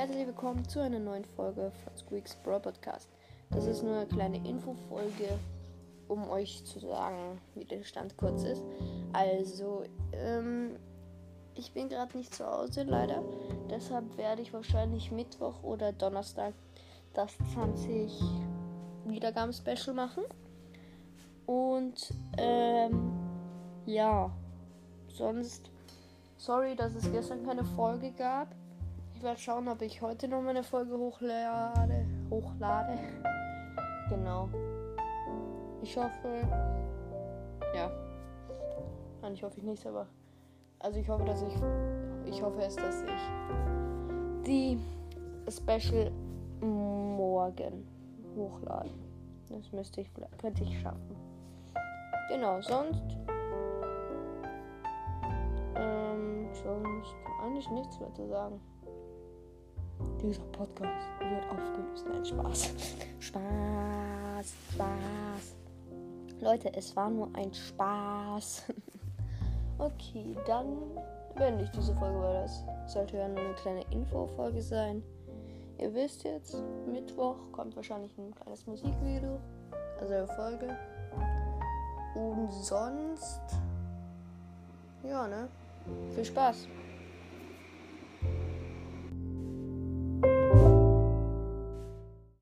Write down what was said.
herzlich willkommen zu einer neuen Folge von Squeaks Bro Podcast. Das ist nur eine kleine Infofolge, um euch zu sagen, wie der Stand kurz ist. Also, ähm, ich bin gerade nicht zu Hause leider. Deshalb werde ich wahrscheinlich Mittwoch oder Donnerstag das 20 Wiedergaben-Special machen. Und, ähm, ja, sonst, sorry, dass es gestern keine Folge gab. Ich werde schauen, ob ich heute noch meine Folge hochlade. Hochlade. Genau. Ich hoffe. Ja. Nein, ich hoffe nicht, aber. Also ich hoffe, dass ich. Ich hoffe es, dass ich die Special morgen hochladen. Das müsste ich könnte ich schaffen. Genau, sonst. Ähm, sonst eigentlich nichts mehr zu sagen. Dieser Podcast wird aufgelöst. Nein, Spaß. Spaß, Spaß. Leute, es war nur ein Spaß. okay, dann beende ich diese Folge, weil das sollte ja nur eine kleine Infofolge sein. Ihr wisst jetzt, Mittwoch kommt wahrscheinlich ein kleines Musikvideo, also eine Folge. Und sonst, ja, ne? Viel Spaß.